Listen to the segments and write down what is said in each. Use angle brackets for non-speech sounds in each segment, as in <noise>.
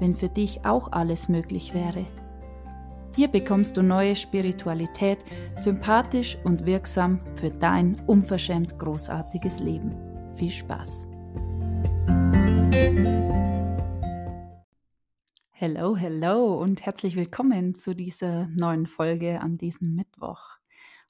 wenn für dich auch alles möglich wäre. Hier bekommst du neue Spiritualität, sympathisch und wirksam für dein unverschämt großartiges Leben. Viel Spaß! Hello, hello und herzlich willkommen zu dieser neuen Folge an diesem Mittwoch.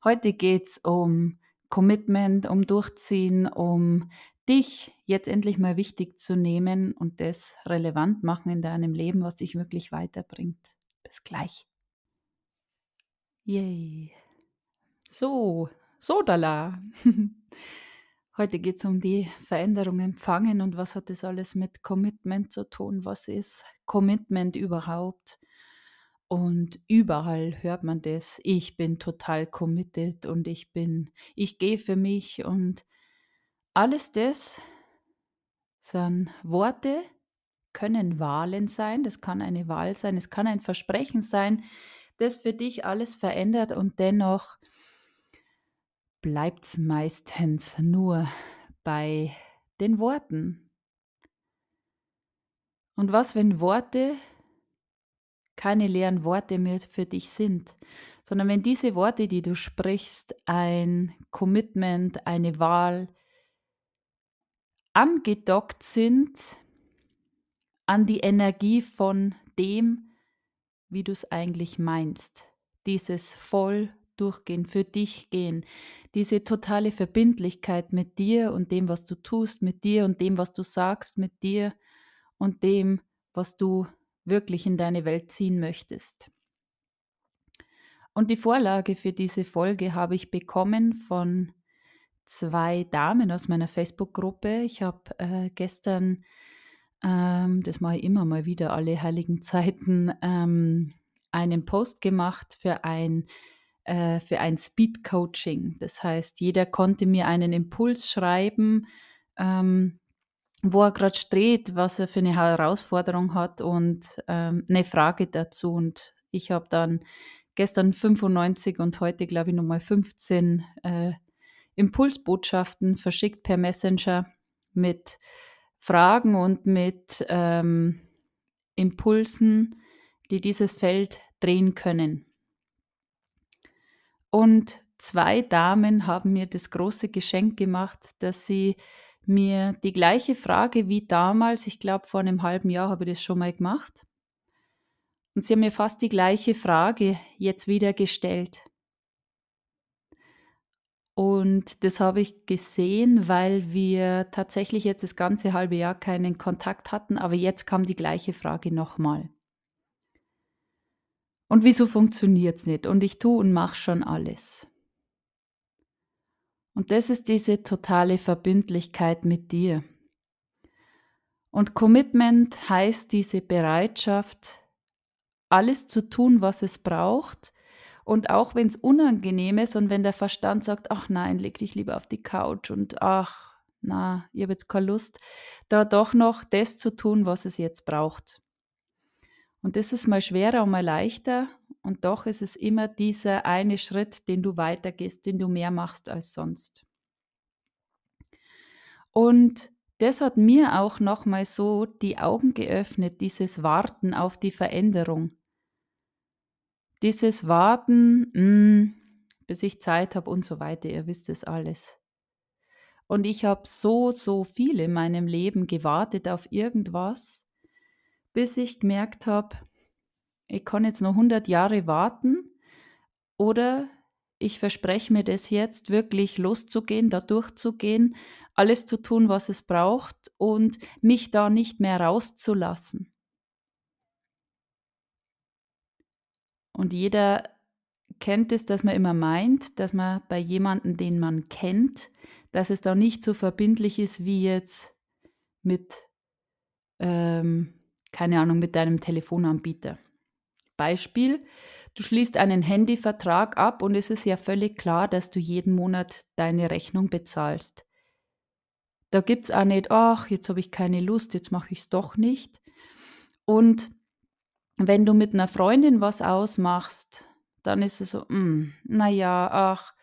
Heute geht es um Commitment, um Durchziehen, um dich jetzt endlich mal wichtig zu nehmen und das relevant machen in deinem Leben, was dich wirklich weiterbringt. Bis gleich. Yay. So, so dala. <laughs> Heute geht es um die Veränderung empfangen und was hat das alles mit Commitment zu tun? Was ist Commitment überhaupt? Und überall hört man das. Ich bin total committed und ich bin, ich gehe für mich und alles das sind Worte, können Wahlen sein, das kann eine Wahl sein, es kann ein Versprechen sein, das für dich alles verändert und dennoch bleibt es meistens nur bei den Worten. Und was, wenn Worte keine leeren Worte mehr für dich sind, sondern wenn diese Worte, die du sprichst, ein Commitment, eine Wahl, angedockt sind an die Energie von dem, wie du es eigentlich meinst. Dieses voll durchgehen, für dich gehen, diese totale Verbindlichkeit mit dir und dem, was du tust, mit dir und dem, was du sagst, mit dir und dem, was du wirklich in deine Welt ziehen möchtest. Und die Vorlage für diese Folge habe ich bekommen von zwei Damen aus meiner Facebook-Gruppe. Ich habe äh, gestern, ähm, das mache ich immer mal wieder, alle heiligen Zeiten, ähm, einen Post gemacht für ein, äh, für ein Speed-Coaching. Das heißt, jeder konnte mir einen Impuls schreiben, ähm, wo er gerade steht, was er für eine Herausforderung hat und ähm, eine Frage dazu. Und ich habe dann gestern 95 und heute, glaube ich, nochmal 15 äh, Impulsbotschaften verschickt per Messenger mit Fragen und mit ähm, Impulsen, die dieses Feld drehen können. Und zwei Damen haben mir das große Geschenk gemacht, dass sie mir die gleiche Frage wie damals, ich glaube vor einem halben Jahr habe ich das schon mal gemacht, und sie haben mir fast die gleiche Frage jetzt wieder gestellt. Und das habe ich gesehen, weil wir tatsächlich jetzt das ganze halbe Jahr keinen Kontakt hatten, aber jetzt kam die gleiche Frage nochmal. Und wieso funktioniert es nicht? Und ich tue und mache schon alles. Und das ist diese totale Verbindlichkeit mit dir. Und Commitment heißt diese Bereitschaft, alles zu tun, was es braucht, und auch wenn es unangenehm ist und wenn der Verstand sagt, ach nein, leg dich lieber auf die Couch und ach, na, ich habe jetzt keine Lust, da doch noch das zu tun, was es jetzt braucht. Und das ist mal schwerer und mal leichter. Und doch ist es immer dieser eine Schritt, den du weitergehst, den du mehr machst als sonst. Und das hat mir auch nochmal so die Augen geöffnet, dieses Warten auf die Veränderung. Dieses Warten, mh, hm, bis ich Zeit habe und so weiter, ihr wisst es alles. Und ich habe so, so viel in meinem Leben gewartet auf irgendwas, bis ich gemerkt habe, ich kann jetzt noch 100 Jahre warten oder ich verspreche mir das jetzt wirklich loszugehen, da durchzugehen, alles zu tun, was es braucht und mich da nicht mehr rauszulassen. Und jeder kennt es, dass man immer meint, dass man bei jemandem, den man kennt, dass es da nicht so verbindlich ist wie jetzt mit ähm, keine Ahnung, mit deinem Telefonanbieter. Beispiel, du schließt einen Handyvertrag ab und es ist ja völlig klar, dass du jeden Monat deine Rechnung bezahlst. Da gibt es auch nicht, ach, jetzt habe ich keine Lust, jetzt mache ich es doch nicht. Und wenn du mit einer Freundin was ausmachst, dann ist es so, hm, naja, ach,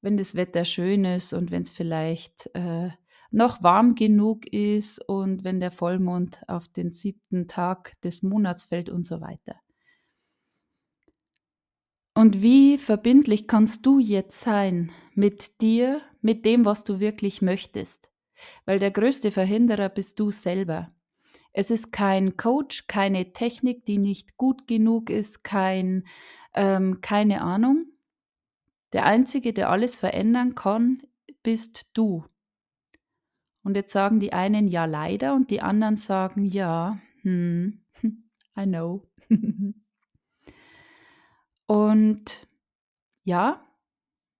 wenn das Wetter schön ist und wenn es vielleicht äh, noch warm genug ist und wenn der Vollmond auf den siebten Tag des Monats fällt und so weiter. Und wie verbindlich kannst du jetzt sein mit dir, mit dem, was du wirklich möchtest? Weil der größte Verhinderer bist du selber. Es ist kein Coach, keine Technik, die nicht gut genug ist, kein, ähm, keine Ahnung. Der Einzige, der alles verändern kann, bist du. Und jetzt sagen die einen ja leider und die anderen sagen ja, hm, <laughs> I know. <laughs> und ja,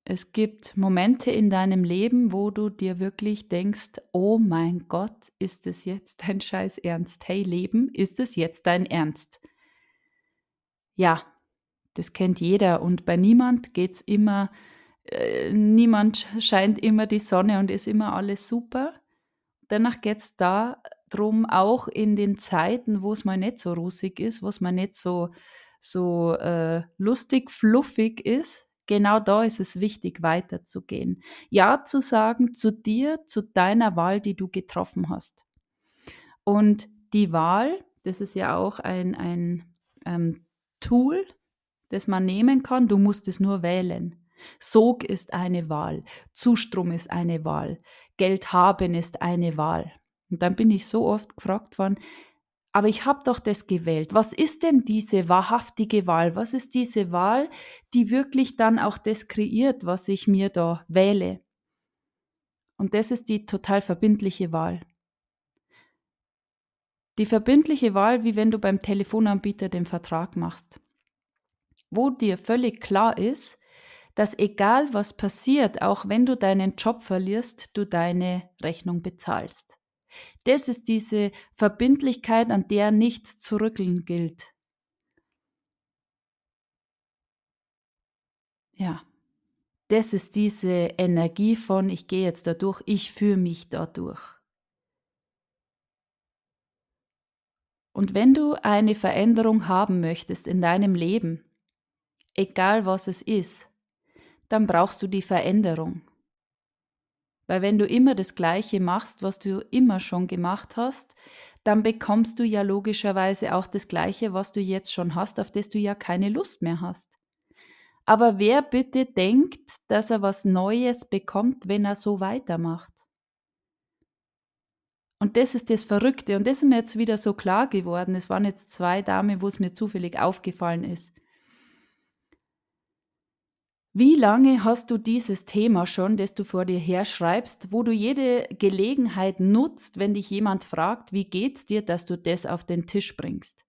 es gibt Momente in deinem Leben, wo du dir wirklich denkst, oh mein Gott, ist es jetzt dein Scheiß Ernst? Hey Leben, ist es jetzt dein Ernst? Ja, das kennt jeder und bei niemand geht es immer, äh, niemand scheint immer die Sonne und ist immer alles super. Danach geht es darum, auch in den Zeiten, wo es mal nicht so rosig ist, wo es mal nicht so, so äh, lustig, fluffig ist, genau da ist es wichtig, weiterzugehen. Ja zu sagen zu dir, zu deiner Wahl, die du getroffen hast. Und die Wahl, das ist ja auch ein, ein ähm, Tool, das man nehmen kann. Du musst es nur wählen. Sog ist eine Wahl, Zustrom ist eine Wahl, Geld haben ist eine Wahl. Und dann bin ich so oft gefragt worden, aber ich habe doch das gewählt. Was ist denn diese wahrhaftige Wahl? Was ist diese Wahl, die wirklich dann auch das kreiert, was ich mir da wähle? Und das ist die total verbindliche Wahl. Die verbindliche Wahl, wie wenn du beim Telefonanbieter den Vertrag machst, wo dir völlig klar ist, dass egal was passiert, auch wenn du deinen Job verlierst, du deine Rechnung bezahlst. Das ist diese Verbindlichkeit, an der nichts zu rütteln gilt. Ja, das ist diese Energie von, ich gehe jetzt da durch, ich führe mich da durch. Und wenn du eine Veränderung haben möchtest in deinem Leben, egal was es ist, dann brauchst du die Veränderung. Weil wenn du immer das Gleiche machst, was du immer schon gemacht hast, dann bekommst du ja logischerweise auch das Gleiche, was du jetzt schon hast, auf das du ja keine Lust mehr hast. Aber wer bitte denkt, dass er was Neues bekommt, wenn er so weitermacht? Und das ist das Verrückte. Und das ist mir jetzt wieder so klar geworden. Es waren jetzt zwei Damen, wo es mir zufällig aufgefallen ist. Wie lange hast du dieses Thema schon, das du vor dir herschreibst, wo du jede Gelegenheit nutzt, wenn dich jemand fragt, wie geht's dir, dass du das auf den Tisch bringst?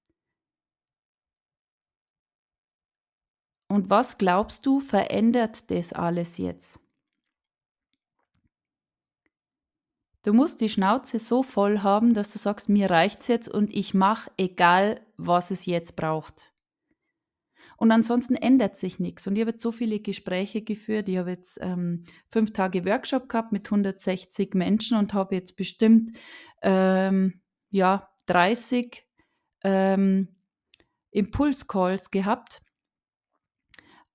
Und was glaubst du, verändert das alles jetzt? Du musst die Schnauze so voll haben, dass du sagst, mir reicht's jetzt und ich mache egal, was es jetzt braucht. Und ansonsten ändert sich nichts. Und ich habe jetzt so viele Gespräche geführt. Ich habe jetzt ähm, fünf Tage Workshop gehabt mit 160 Menschen und habe jetzt bestimmt ähm, ja, 30 ähm, Impulscalls gehabt.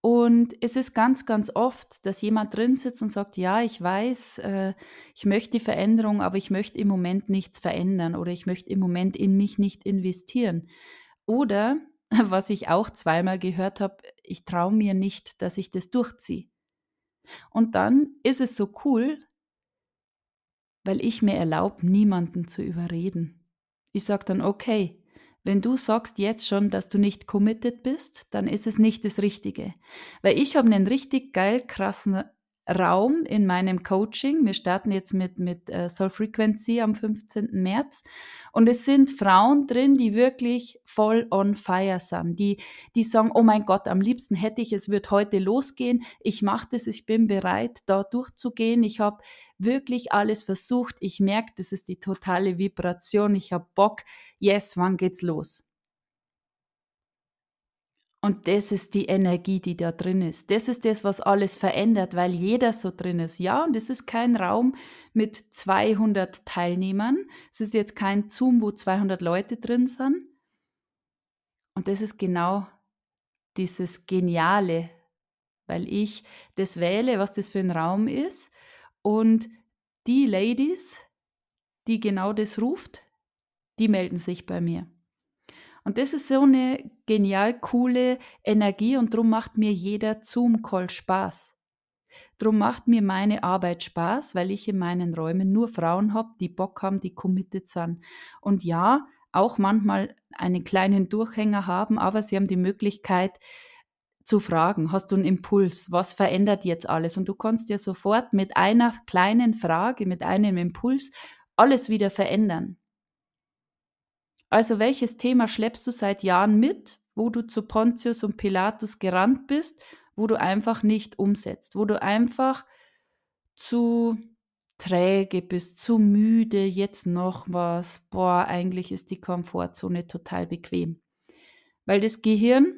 Und es ist ganz, ganz oft, dass jemand drin sitzt und sagt, ja, ich weiß, äh, ich möchte die Veränderung, aber ich möchte im Moment nichts verändern oder ich möchte im Moment in mich nicht investieren. Oder <laughs> was ich auch zweimal gehört habe, ich traue mir nicht, dass ich das durchziehe. Und dann ist es so cool, weil ich mir erlaube, niemanden zu überreden. Ich sage dann, okay, wenn du sagst jetzt schon, dass du nicht committed bist, dann ist es nicht das Richtige. Weil ich habe einen richtig geil krassen Raum in meinem Coaching. Wir starten jetzt mit, mit uh, Soul Frequency am 15. März. Und es sind Frauen drin, die wirklich voll on fire sind. Die, die sagen, oh mein Gott, am liebsten hätte ich, es wird heute losgehen. Ich mache das, ich bin bereit, da durchzugehen. Ich habe wirklich alles versucht. Ich merke, das ist die totale Vibration. Ich habe Bock. Yes, wann geht's los? Und das ist die Energie, die da drin ist. Das ist das, was alles verändert, weil jeder so drin ist. Ja, und es ist kein Raum mit 200 Teilnehmern. Es ist jetzt kein Zoom, wo 200 Leute drin sind. Und das ist genau dieses Geniale, weil ich das wähle, was das für ein Raum ist. Und die Ladies, die genau das ruft, die melden sich bei mir. Und das ist so eine genial coole Energie und darum macht mir jeder Zoom-Call Spaß. Drum macht mir meine Arbeit Spaß, weil ich in meinen Räumen nur Frauen habe, die Bock haben, die committed sind. Und ja, auch manchmal einen kleinen Durchhänger haben, aber sie haben die Möglichkeit zu fragen, hast du einen Impuls, was verändert jetzt alles? Und du kannst ja sofort mit einer kleinen Frage, mit einem Impuls alles wieder verändern. Also welches Thema schleppst du seit Jahren mit, wo du zu Pontius und Pilatus gerannt bist, wo du einfach nicht umsetzt, wo du einfach zu träge bist, zu müde, jetzt noch was, boah, eigentlich ist die Komfortzone total bequem. Weil das Gehirn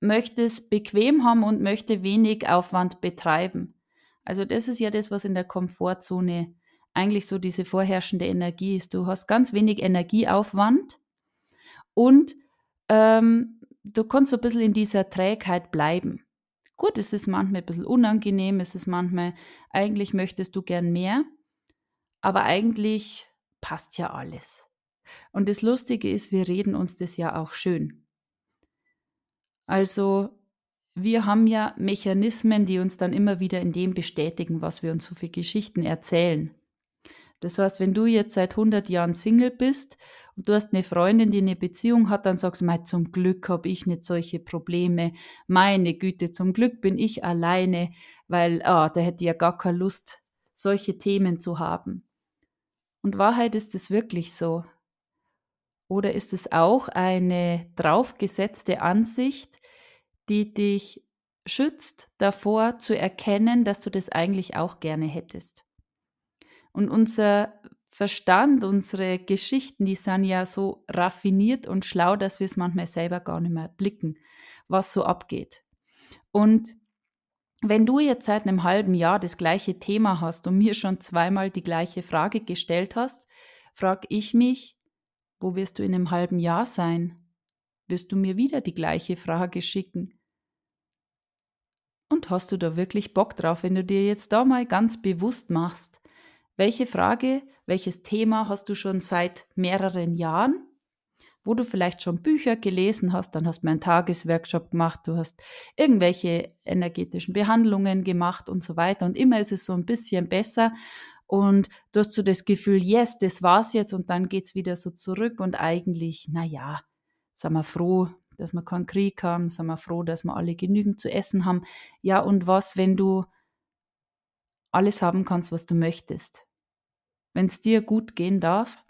möchte es bequem haben und möchte wenig Aufwand betreiben. Also das ist ja das, was in der Komfortzone eigentlich so diese vorherrschende Energie ist. Du hast ganz wenig Energieaufwand und ähm, du kannst so ein bisschen in dieser Trägheit bleiben. Gut, es ist manchmal ein bisschen unangenehm, es ist manchmal, eigentlich möchtest du gern mehr, aber eigentlich passt ja alles. Und das Lustige ist, wir reden uns das ja auch schön. Also wir haben ja Mechanismen, die uns dann immer wieder in dem bestätigen, was wir uns so für Geschichten erzählen. Das heißt, wenn du jetzt seit 100 Jahren Single bist und du hast eine Freundin, die eine Beziehung hat, dann sagst du, mal, zum Glück habe ich nicht solche Probleme. Meine Güte, zum Glück bin ich alleine, weil ah, da hätte ich ja gar keine Lust, solche Themen zu haben. Und Wahrheit ist es wirklich so. Oder ist es auch eine draufgesetzte Ansicht, die dich schützt davor zu erkennen, dass du das eigentlich auch gerne hättest? Und unser Verstand, unsere Geschichten, die sind ja so raffiniert und schlau, dass wir es manchmal selber gar nicht mehr blicken, was so abgeht. Und wenn du jetzt seit einem halben Jahr das gleiche Thema hast und mir schon zweimal die gleiche Frage gestellt hast, frage ich mich, wo wirst du in einem halben Jahr sein? Wirst du mir wieder die gleiche Frage schicken? Und hast du da wirklich Bock drauf, wenn du dir jetzt da mal ganz bewusst machst, welche Frage, welches Thema hast du schon seit mehreren Jahren, wo du vielleicht schon Bücher gelesen hast, dann hast du einen Tagesworkshop gemacht, du hast irgendwelche energetischen Behandlungen gemacht und so weiter. Und immer ist es so ein bisschen besser. Und du hast so das Gefühl, yes, das war's jetzt und dann geht's wieder so zurück. Und eigentlich, na ja, sind wir froh, dass wir keinen Krieg haben, sind wir froh, dass wir alle genügend zu essen haben. Ja, und was, wenn du alles haben kannst, was du möchtest? wenn es dir gut gehen darf,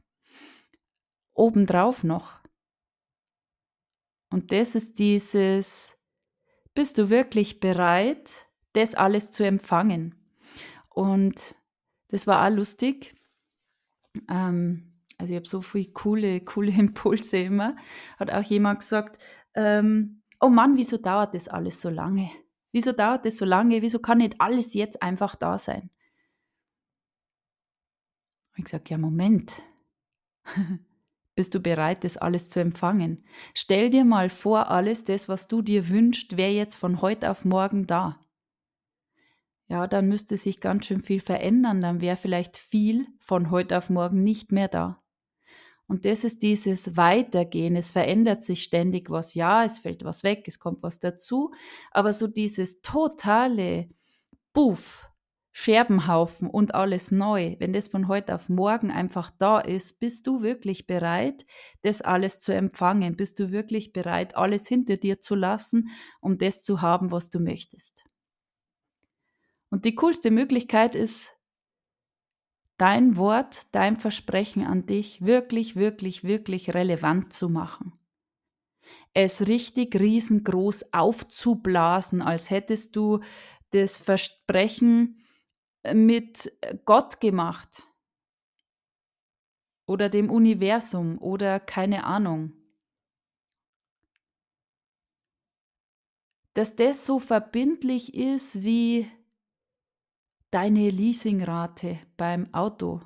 obendrauf noch. Und das ist dieses, bist du wirklich bereit, das alles zu empfangen? Und das war auch lustig. Ähm, also ich habe so viele coole, <laughs> coole Impulse immer. Hat auch jemand gesagt, ähm, oh Mann, wieso dauert das alles so lange? Wieso dauert das so lange? Wieso kann nicht alles jetzt einfach da sein? ich gesagt, ja, Moment. <laughs> Bist du bereit, das alles zu empfangen? Stell dir mal vor, alles das, was du dir wünschst, wäre jetzt von heute auf morgen da. Ja, dann müsste sich ganz schön viel verändern, dann wäre vielleicht viel von heute auf morgen nicht mehr da. Und das ist dieses Weitergehen. Es verändert sich ständig was. Ja, es fällt was weg, es kommt was dazu. Aber so dieses totale Buff, Scherbenhaufen und alles neu, wenn das von heute auf morgen einfach da ist, bist du wirklich bereit, das alles zu empfangen? Bist du wirklich bereit, alles hinter dir zu lassen, um das zu haben, was du möchtest? Und die coolste Möglichkeit ist, dein Wort, dein Versprechen an dich wirklich, wirklich, wirklich relevant zu machen. Es richtig riesengroß aufzublasen, als hättest du das Versprechen mit Gott gemacht oder dem Universum oder keine Ahnung. Dass das so verbindlich ist wie deine Leasingrate beim Auto.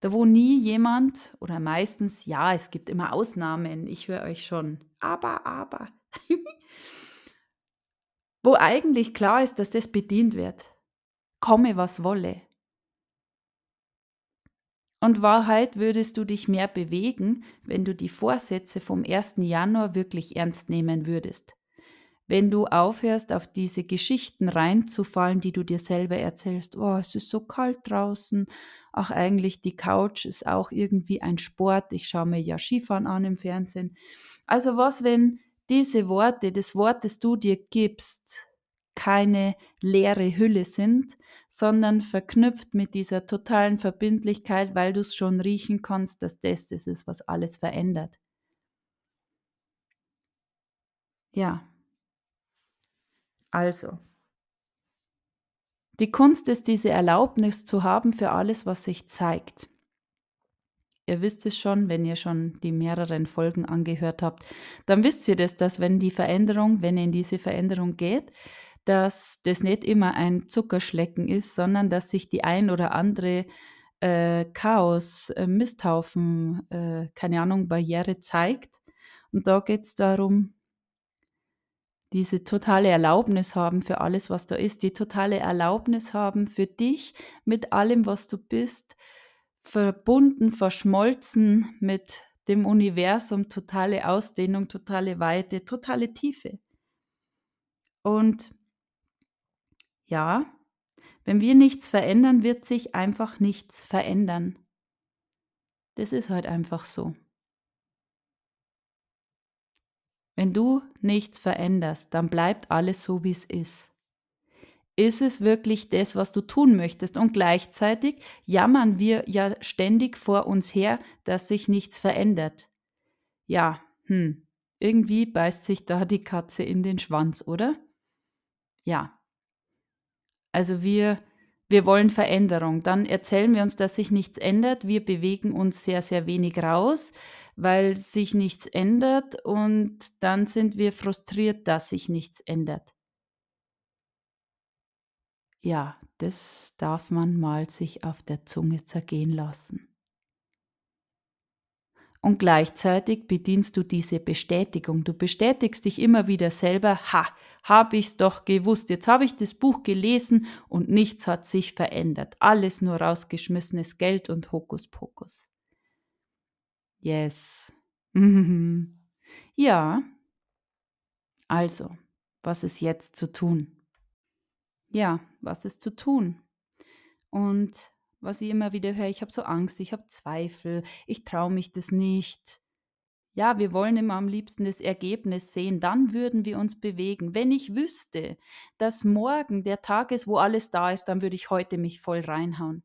Da wo nie jemand oder meistens, ja, es gibt immer Ausnahmen, ich höre euch schon, aber, aber, <laughs> wo eigentlich klar ist, dass das bedient wird. Komme, was wolle. Und Wahrheit würdest du dich mehr bewegen, wenn du die Vorsätze vom 1. Januar wirklich ernst nehmen würdest wenn du aufhörst, auf diese Geschichten reinzufallen, die du dir selber erzählst, oh, es ist so kalt draußen, ach eigentlich die Couch ist auch irgendwie ein Sport, ich schaue mir ja Skifahren an im Fernsehen. Also was, wenn diese Worte, das Wort, das du dir gibst, keine leere Hülle sind, sondern verknüpft mit dieser totalen Verbindlichkeit, weil du es schon riechen kannst, dass das das ist, was alles verändert. Ja, also, die Kunst ist diese Erlaubnis zu haben für alles, was sich zeigt. Ihr wisst es schon, wenn ihr schon die mehreren Folgen angehört habt, dann wisst ihr das, dass wenn die Veränderung, wenn ihr in diese Veränderung geht, dass das nicht immer ein Zuckerschlecken ist, sondern dass sich die ein oder andere äh, Chaos, äh, Misthaufen, äh, keine Ahnung, Barriere zeigt. Und da geht es darum, diese totale Erlaubnis haben für alles, was da ist, die totale Erlaubnis haben für dich mit allem, was du bist, verbunden, verschmolzen mit dem Universum, totale Ausdehnung, totale Weite, totale Tiefe. Und ja, wenn wir nichts verändern, wird sich einfach nichts verändern. Das ist halt einfach so. Wenn du nichts veränderst, dann bleibt alles so, wie es ist. Ist es wirklich das, was du tun möchtest? Und gleichzeitig jammern wir ja ständig vor uns her, dass sich nichts verändert. Ja, hm, irgendwie beißt sich da die Katze in den Schwanz, oder? Ja. Also wir wir wollen Veränderung. Dann erzählen wir uns, dass sich nichts ändert. Wir bewegen uns sehr, sehr wenig raus, weil sich nichts ändert und dann sind wir frustriert, dass sich nichts ändert. Ja, das darf man mal sich auf der Zunge zergehen lassen. Und gleichzeitig bedienst du diese Bestätigung. Du bestätigst dich immer wieder selber, ha, habe ich's doch gewusst. Jetzt habe ich das Buch gelesen und nichts hat sich verändert. Alles nur rausgeschmissenes Geld und Hokuspokus. Yes. <laughs> ja. Also, was ist jetzt zu tun? Ja, was ist zu tun? Und was ich immer wieder höre, ich habe so Angst, ich habe Zweifel, ich traue mich das nicht. Ja, wir wollen immer am liebsten das Ergebnis sehen, dann würden wir uns bewegen. Wenn ich wüsste, dass morgen der Tag ist, wo alles da ist, dann würde ich heute mich voll reinhauen.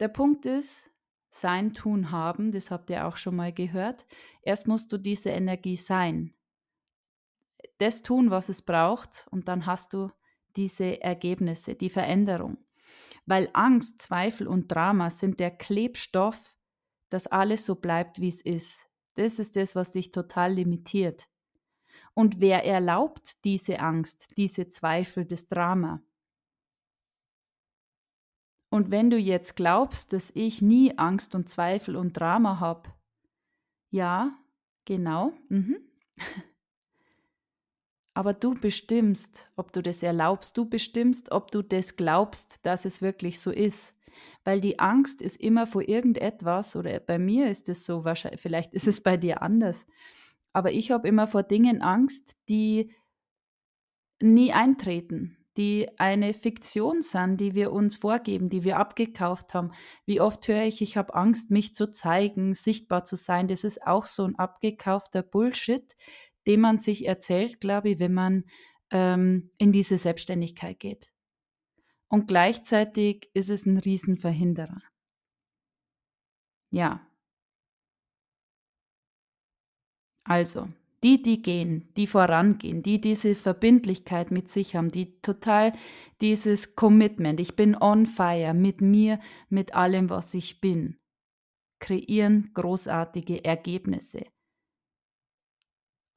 Der Punkt ist, sein, tun, haben, das habt ihr auch schon mal gehört. Erst musst du diese Energie sein. Das tun, was es braucht, und dann hast du diese Ergebnisse, die Veränderung weil Angst, Zweifel und Drama sind der Klebstoff, dass alles so bleibt, wie es ist. Das ist das, was dich total limitiert. Und wer erlaubt diese Angst, diese Zweifel, das Drama? Und wenn du jetzt glaubst, dass ich nie Angst und Zweifel und Drama habe, ja, genau, mhm. <laughs> Aber du bestimmst, ob du das erlaubst, du bestimmst, ob du das glaubst, dass es wirklich so ist. Weil die Angst ist immer vor irgendetwas, oder bei mir ist es so, wahrscheinlich, vielleicht ist es bei dir anders. Aber ich habe immer vor Dingen Angst, die nie eintreten, die eine Fiktion sind, die wir uns vorgeben, die wir abgekauft haben. Wie oft höre ich, ich habe Angst, mich zu zeigen, sichtbar zu sein. Das ist auch so ein abgekaufter Bullshit, den man sich erzählt, glaube ich, wenn man ähm, in diese Selbstständigkeit geht. Und gleichzeitig ist es ein Riesenverhinderer. Ja. Also, Die, die gehen, die vorangehen, die diese Verbindlichkeit mit sich haben, die total dieses Commitment, ich bin on fire mit mir, mit allem, was ich bin, kreieren großartige Ergebnisse.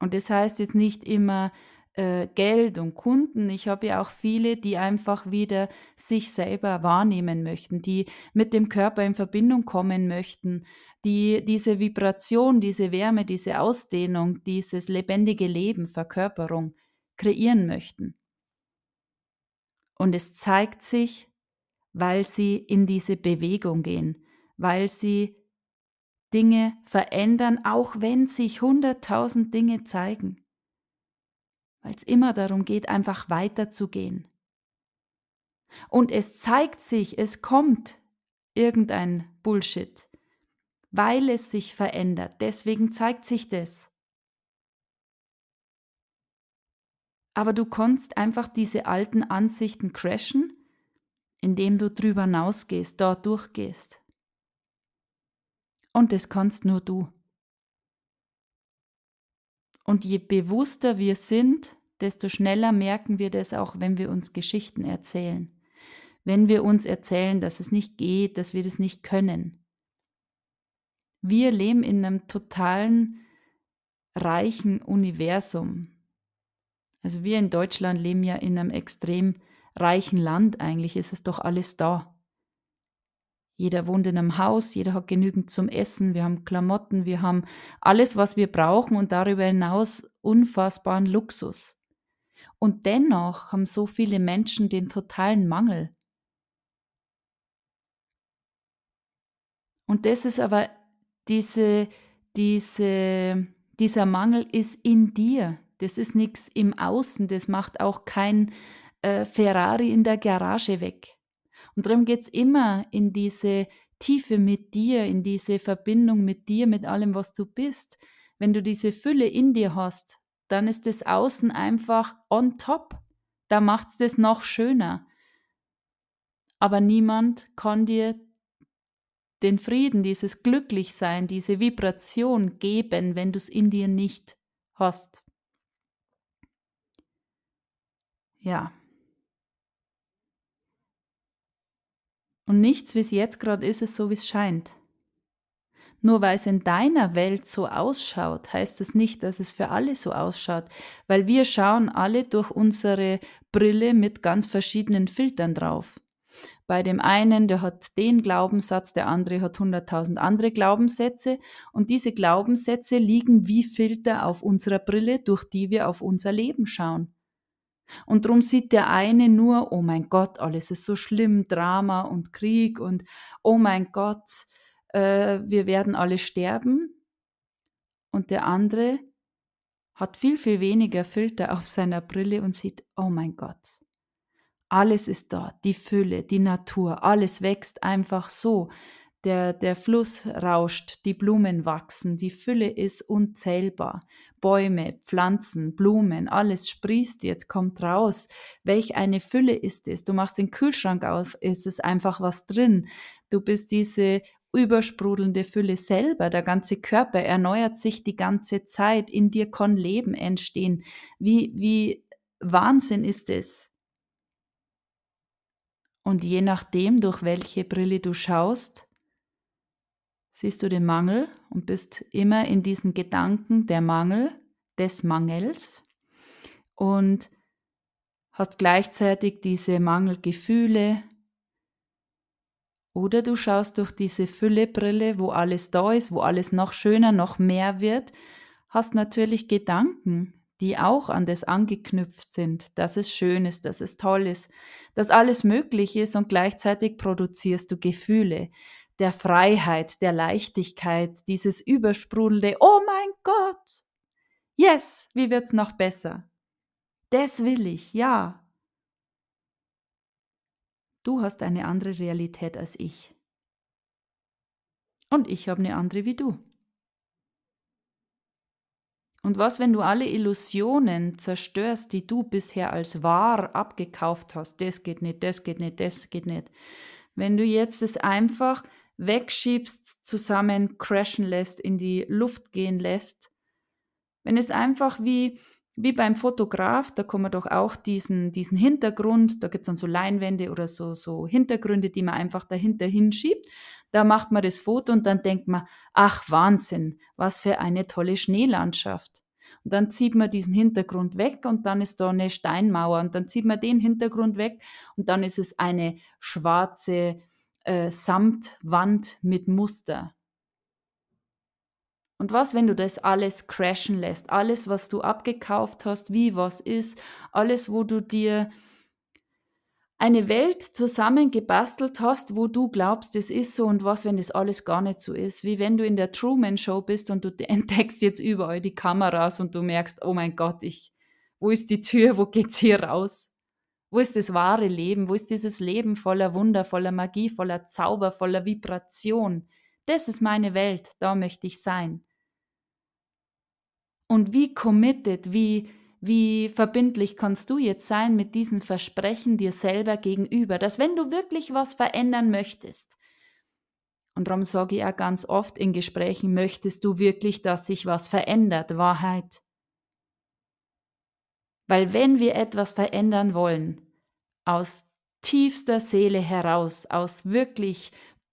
Und das heißt jetzt nicht immer äh, Geld und Kunden. Ich habe ja auch viele, die einfach wieder sich selber wahrnehmen möchten, die mit dem Körper in Verbindung kommen möchten, die diese Vibration, diese Wärme, diese Ausdehnung, dieses lebendige Leben, Verkörperung kreieren möchten. Und es zeigt sich, weil sie in diese Bewegung gehen, weil sie Dinge verändern, auch wenn sich hunderttausend Dinge zeigen. Weil es immer darum geht, einfach weiterzugehen. Und es zeigt sich, es kommt irgendein Bullshit, weil es sich verändert. Deswegen zeigt sich das. Aber du kannst einfach diese alten Ansichten crashen, indem du drüber hinausgehst, dort durchgehst. Und das kannst nur du. Und je bewusster wir sind, desto schneller merken wir das auch, wenn wir uns Geschichten erzählen. Wenn wir uns erzählen, dass es nicht geht, dass wir das nicht können. Wir leben in einem totalen reichen Universum. Also wir in Deutschland leben ja in einem extrem reichen Land. Eigentlich ist es doch alles da. Jeder wohnt in einem Haus, jeder hat genügend zum Essen, wir haben Klamotten, wir haben alles, was wir brauchen und darüber hinaus unfassbaren Luxus. Und dennoch haben so viele Menschen den totalen Mangel. Und das ist aber diese, diese, dieser Mangel ist in dir. Das ist nichts im Außen. Das macht auch kein äh, Ferrari in der Garage weg. Und darum geht es immer in diese Tiefe mit dir, in diese Verbindung mit dir, mit allem, was du bist. Wenn du diese Fülle in dir hast, dann ist das Außen einfach on top. Da macht es das noch schöner. Aber niemand kann dir den Frieden, dieses Glücklichsein, diese Vibration geben, wenn du es in dir nicht hast. Ja. Und nichts, wie es jetzt gerade ist, ist so, wie es scheint. Nur weil es in deiner Welt so ausschaut, heißt es das nicht, dass es für alle so ausschaut, weil wir schauen alle durch unsere Brille mit ganz verschiedenen Filtern drauf. Bei dem einen, der hat den Glaubenssatz, der andere hat hunderttausend andere Glaubenssätze und diese Glaubenssätze liegen wie Filter auf unserer Brille, durch die wir auf unser Leben schauen. Und drum sieht der eine nur, oh mein Gott, alles ist so schlimm, Drama und Krieg und oh mein Gott, äh, wir werden alle sterben. Und der andere hat viel, viel weniger Filter auf seiner Brille und sieht, oh mein Gott, alles ist dort, die Fülle, die Natur, alles wächst einfach so. Der, der Fluss rauscht, die Blumen wachsen, die Fülle ist unzählbar. Bäume, Pflanzen, Blumen, alles sprießt jetzt, kommt raus. Welch eine Fülle ist es? Du machst den Kühlschrank auf, ist es einfach was drin. Du bist diese übersprudelnde Fülle selber. Der ganze Körper erneuert sich die ganze Zeit. In dir kann Leben entstehen. Wie, wie Wahnsinn ist es? Und je nachdem, durch welche Brille du schaust, siehst du den Mangel und bist immer in diesen Gedanken der Mangel, des Mangels und hast gleichzeitig diese Mangelgefühle. Oder du schaust durch diese Füllebrille, wo alles da ist, wo alles noch schöner, noch mehr wird, hast natürlich Gedanken, die auch an das angeknüpft sind, dass es schön ist, dass es toll ist, dass alles möglich ist und gleichzeitig produzierst du Gefühle der Freiheit, der Leichtigkeit, dieses übersprudelnde, oh mein Gott, yes, wie wird's noch besser? Das will ich, ja. Du hast eine andere Realität als ich. Und ich habe eine andere wie du. Und was, wenn du alle Illusionen zerstörst, die du bisher als wahr abgekauft hast? Das geht nicht, das geht nicht, das geht nicht. Wenn du jetzt es einfach wegschiebst, zusammen crashen lässt, in die Luft gehen lässt, Wenn es einfach wie, wie beim Fotograf, da man doch auch diesen, diesen Hintergrund, da gibt es dann so Leinwände oder so, so Hintergründe, die man einfach dahinter hinschiebt. Da macht man das Foto und dann denkt man, ach Wahnsinn, was für eine tolle Schneelandschaft. Und dann zieht man diesen Hintergrund weg und dann ist da eine Steinmauer und dann zieht man den Hintergrund weg und dann ist es eine schwarze äh, Samtwand mit Muster. Und was, wenn du das alles crashen lässt? Alles, was du abgekauft hast, wie was ist, alles, wo du dir eine Welt zusammengebastelt hast, wo du glaubst, es ist so und was, wenn das alles gar nicht so ist. Wie wenn du in der Truman Show bist und du <laughs> entdeckst jetzt überall die Kameras und du merkst, oh mein Gott, ich, wo ist die Tür, wo geht's hier raus? Wo ist das wahre Leben? Wo ist dieses Leben voller Wunder, voller Magie, voller Zauber, voller Vibration? Das ist meine Welt, da möchte ich sein. Und wie committed, wie, wie verbindlich kannst du jetzt sein mit diesen Versprechen dir selber gegenüber, dass wenn du wirklich was verändern möchtest, und darum sage ich auch ganz oft in Gesprächen, möchtest du wirklich, dass sich was verändert, Wahrheit. Weil wenn wir etwas verändern wollen, aus tiefster Seele heraus, aus wirklich <clears throat>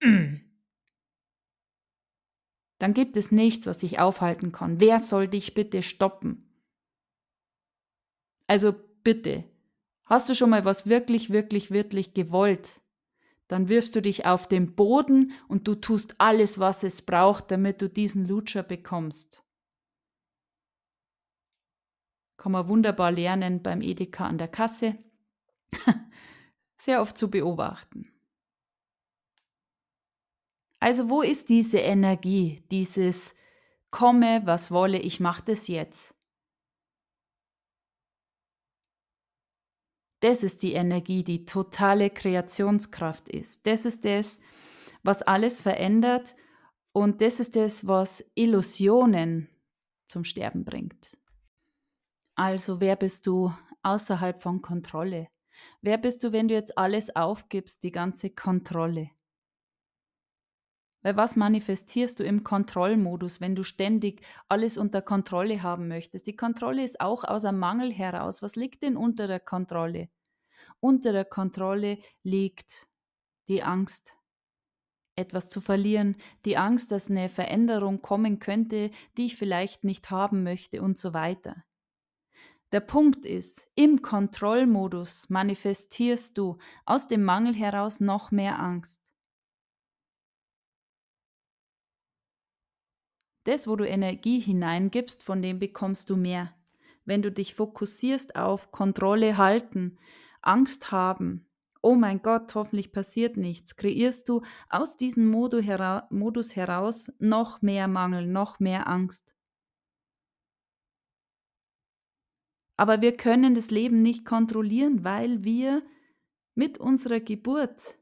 dann gibt es nichts, was dich aufhalten kann. Wer soll dich bitte stoppen? Also bitte, hast du schon mal was wirklich, wirklich, wirklich gewollt? Dann wirfst du dich auf den Boden und du tust alles, was es braucht, damit du diesen Lutscher bekommst. Kann man wunderbar lernen beim Edeka an der Kasse. <laughs> Sehr oft zu beobachten. Also wo ist diese Energie, dieses komme, was wolle, ich mache das jetzt? Das ist die Energie, die totale Kreationskraft ist. Das ist das, was alles verändert und das ist das, was Illusionen zum Sterben bringt. Also wer bist du außerhalb von Kontrolle? Wer bist du, wenn du jetzt alles aufgibst, die ganze Kontrolle? Weil was manifestierst du im Kontrollmodus, wenn du ständig alles unter Kontrolle haben möchtest? Die Kontrolle ist auch aus einem Mangel heraus. Was liegt denn unter der Kontrolle? Unter der Kontrolle liegt die Angst, etwas zu verlieren, die Angst, dass eine Veränderung kommen könnte, die ich vielleicht nicht haben möchte und so weiter. Der Punkt ist, im Kontrollmodus manifestierst du aus dem Mangel heraus noch mehr Angst. Das, wo du Energie hineingibst, von dem bekommst du mehr. Wenn du dich fokussierst auf Kontrolle halten, Angst haben, oh mein Gott, hoffentlich passiert nichts, kreierst du aus diesem Modus heraus noch mehr Mangel, noch mehr Angst. Aber wir können das Leben nicht kontrollieren, weil wir mit unserer Geburt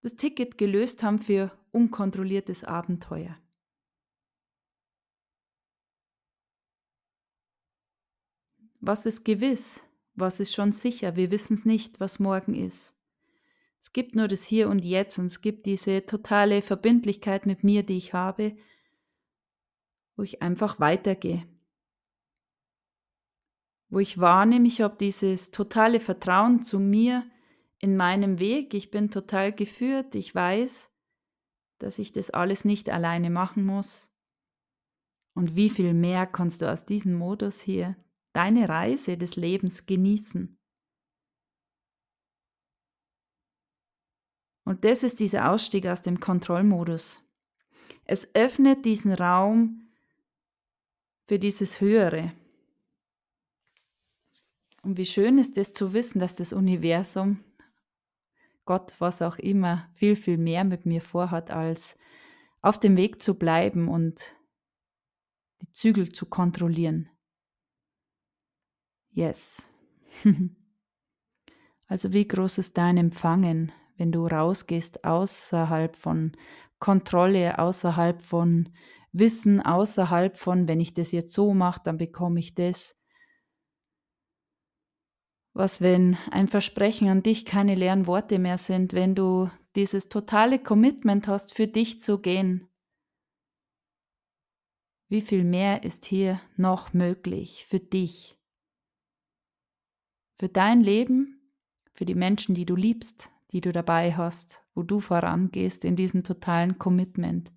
das Ticket gelöst haben für unkontrolliertes Abenteuer. Was ist gewiss? Was ist schon sicher? Wir wissen es nicht, was morgen ist. Es gibt nur das Hier und Jetzt und es gibt diese totale Verbindlichkeit mit mir, die ich habe, wo ich einfach weitergehe. Wo ich wahrnehme, ich habe dieses totale Vertrauen zu mir in meinem Weg. Ich bin total geführt. Ich weiß, dass ich das alles nicht alleine machen muss. Und wie viel mehr kannst du aus diesem Modus hier deine Reise des Lebens genießen. Und das ist dieser Ausstieg aus dem Kontrollmodus. Es öffnet diesen Raum für dieses Höhere. Und wie schön ist es zu wissen, dass das Universum, Gott, was auch immer, viel, viel mehr mit mir vorhat, als auf dem Weg zu bleiben und die Zügel zu kontrollieren. Yes. <laughs> also wie groß ist dein Empfangen, wenn du rausgehst außerhalb von Kontrolle, außerhalb von Wissen, außerhalb von, wenn ich das jetzt so mache, dann bekomme ich das. Was, wenn ein Versprechen an dich keine leeren Worte mehr sind, wenn du dieses totale Commitment hast, für dich zu gehen, Wie viel mehr ist hier noch möglich für dich? Für dein Leben, für die Menschen, die du liebst, die du dabei hast, wo du vorangehst in diesem totalen Commitment.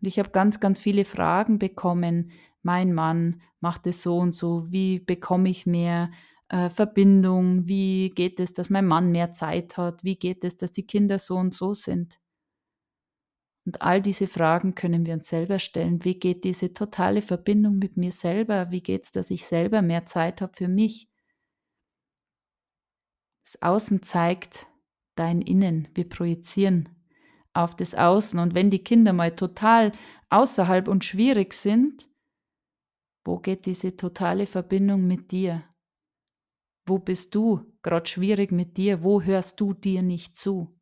Und ich habe ganz, ganz viele Fragen bekommen. Mein Mann macht es so und so. Wie bekomme ich mehr äh, Verbindung? Wie geht es, dass mein Mann mehr Zeit hat? Wie geht es, dass die Kinder so und so sind? Und all diese Fragen können wir uns selber stellen. Wie geht diese totale Verbindung mit mir selber? Wie geht es, dass ich selber mehr Zeit habe für mich? Das Außen zeigt dein Innen. Wir projizieren auf das Außen. Und wenn die Kinder mal total außerhalb und schwierig sind, wo geht diese totale Verbindung mit dir? Wo bist du gerade schwierig mit dir? Wo hörst du dir nicht zu?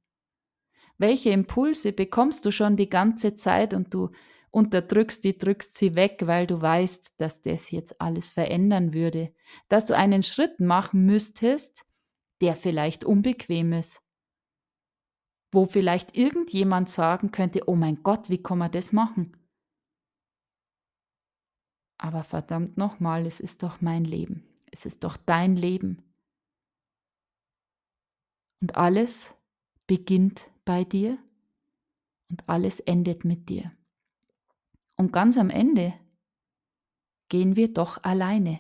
Welche Impulse bekommst du schon die ganze Zeit und du unterdrückst die, drückst sie weg, weil du weißt, dass das jetzt alles verändern würde, dass du einen Schritt machen müsstest, der vielleicht unbequem ist, wo vielleicht irgendjemand sagen könnte, oh mein Gott, wie kann man das machen? Aber verdammt nochmal, es ist doch mein Leben. Es ist doch dein Leben. Und alles beginnt bei dir und alles endet mit dir. Und ganz am Ende gehen wir doch alleine.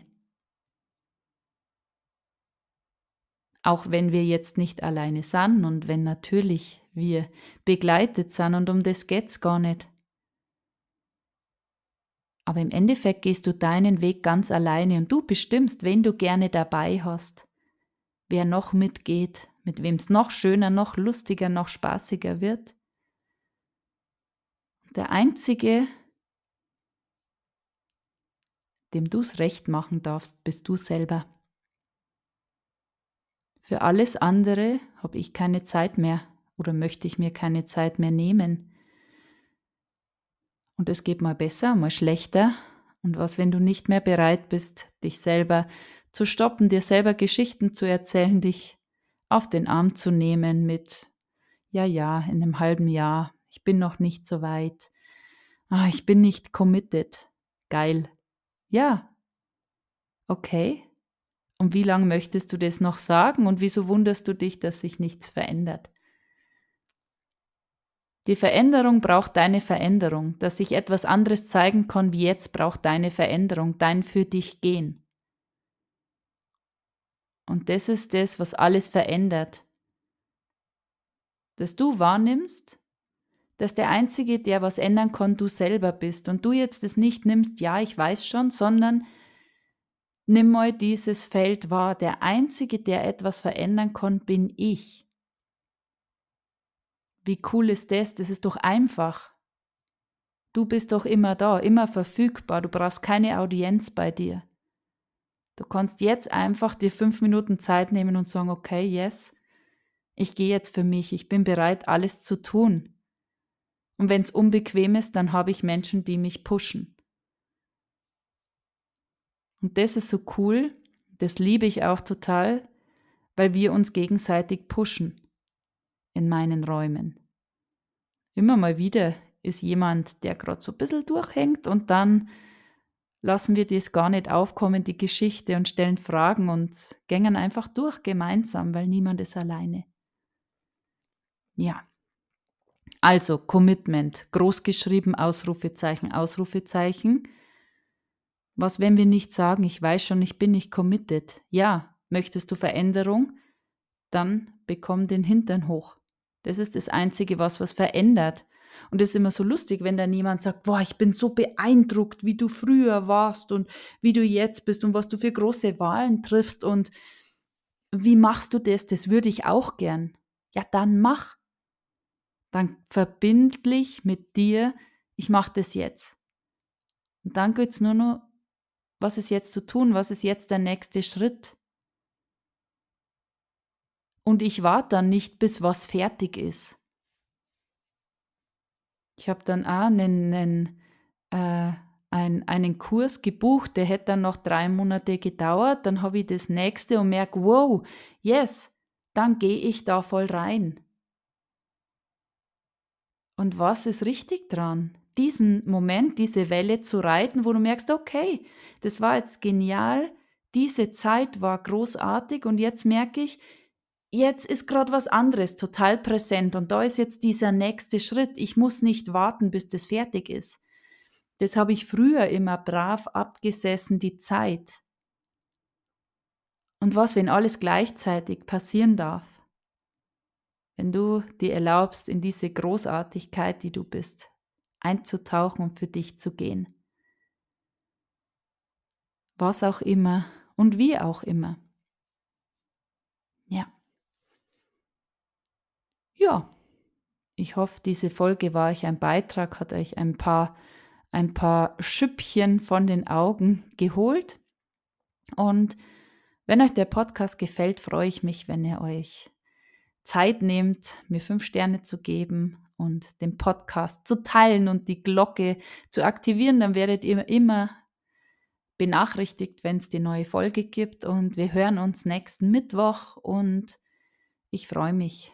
Auch wenn wir jetzt nicht alleine sind und wenn natürlich wir begleitet sind und um das geht's gar nicht. Aber im Endeffekt gehst du deinen Weg ganz alleine und du bestimmst, wen du gerne dabei hast, wer noch mitgeht, mit wem es noch schöner, noch lustiger, noch spaßiger wird. Der Einzige, dem du es recht machen darfst, bist du selber. Für alles andere habe ich keine Zeit mehr oder möchte ich mir keine Zeit mehr nehmen. Und es geht mal besser, mal schlechter. Und was, wenn du nicht mehr bereit bist, dich selber zu stoppen, dir selber Geschichten zu erzählen, dich auf den Arm zu nehmen mit, ja, ja, in einem halben Jahr, ich bin noch nicht so weit, ah, ich bin nicht committed, geil. Ja, okay. Und wie lange möchtest du das noch sagen und wieso wunderst du dich, dass sich nichts verändert? Die Veränderung braucht deine Veränderung. Dass sich etwas anderes zeigen kann wie jetzt, braucht deine Veränderung, dein für dich gehen. Und das ist das, was alles verändert. Dass du wahrnimmst, dass der Einzige, der was ändern kann, du selber bist und du jetzt es nicht nimmst, ja, ich weiß schon, sondern nimm mal dieses Feld wahr. Der Einzige, der etwas verändern kann, bin ich. Wie cool ist das? Das ist doch einfach. Du bist doch immer da, immer verfügbar. Du brauchst keine Audienz bei dir. Du kannst jetzt einfach dir fünf Minuten Zeit nehmen und sagen, okay, yes, ich gehe jetzt für mich, ich bin bereit, alles zu tun. Und wenn es unbequem ist, dann habe ich Menschen, die mich pushen. Und das ist so cool, das liebe ich auch total, weil wir uns gegenseitig pushen in meinen Räumen. Immer mal wieder ist jemand, der gerade so ein bisschen durchhängt und dann lassen wir das gar nicht aufkommen, die Geschichte, und stellen Fragen und gängen einfach durch gemeinsam, weil niemand ist alleine. Ja. Also Commitment, großgeschrieben, Ausrufezeichen, Ausrufezeichen. Was, wenn wir nicht sagen, ich weiß schon, ich bin nicht committed? Ja, möchtest du Veränderung? Dann bekomm den Hintern hoch. Das ist das Einzige, was was verändert. Und es ist immer so lustig, wenn dann jemand sagt, boah, ich bin so beeindruckt, wie du früher warst und wie du jetzt bist und was du für große Wahlen triffst und wie machst du das? Das würde ich auch gern. Ja, dann mach. Dann verbindlich mit dir, ich mache das jetzt. Und dann geht es nur noch, was ist jetzt zu tun, was ist jetzt der nächste Schritt. Und ich warte dann nicht, bis was fertig ist. Ich habe dann auch einen, einen, äh, einen, einen Kurs gebucht, der hätte dann noch drei Monate gedauert. Dann habe ich das nächste und merke, wow, yes, dann gehe ich da voll rein. Und was ist richtig dran? diesen Moment, diese Welle zu reiten, wo du merkst, okay, das war jetzt genial, diese Zeit war großartig und jetzt merke ich, jetzt ist gerade was anderes total präsent und da ist jetzt dieser nächste Schritt. Ich muss nicht warten, bis das fertig ist. Das habe ich früher immer brav abgesessen, die Zeit. Und was, wenn alles gleichzeitig passieren darf? Wenn du dir erlaubst, in diese Großartigkeit, die du bist, einzutauchen und für dich zu gehen. Was auch immer und wie auch immer. Ja. Ja, ich hoffe, diese Folge war euch ein Beitrag, hat euch ein paar, ein paar Schüppchen von den Augen geholt. Und wenn euch der Podcast gefällt, freue ich mich, wenn ihr euch Zeit nehmt, mir fünf Sterne zu geben und den Podcast zu teilen und die Glocke zu aktivieren, dann werdet ihr immer benachrichtigt, wenn es die neue Folge gibt. Und wir hören uns nächsten Mittwoch und ich freue mich.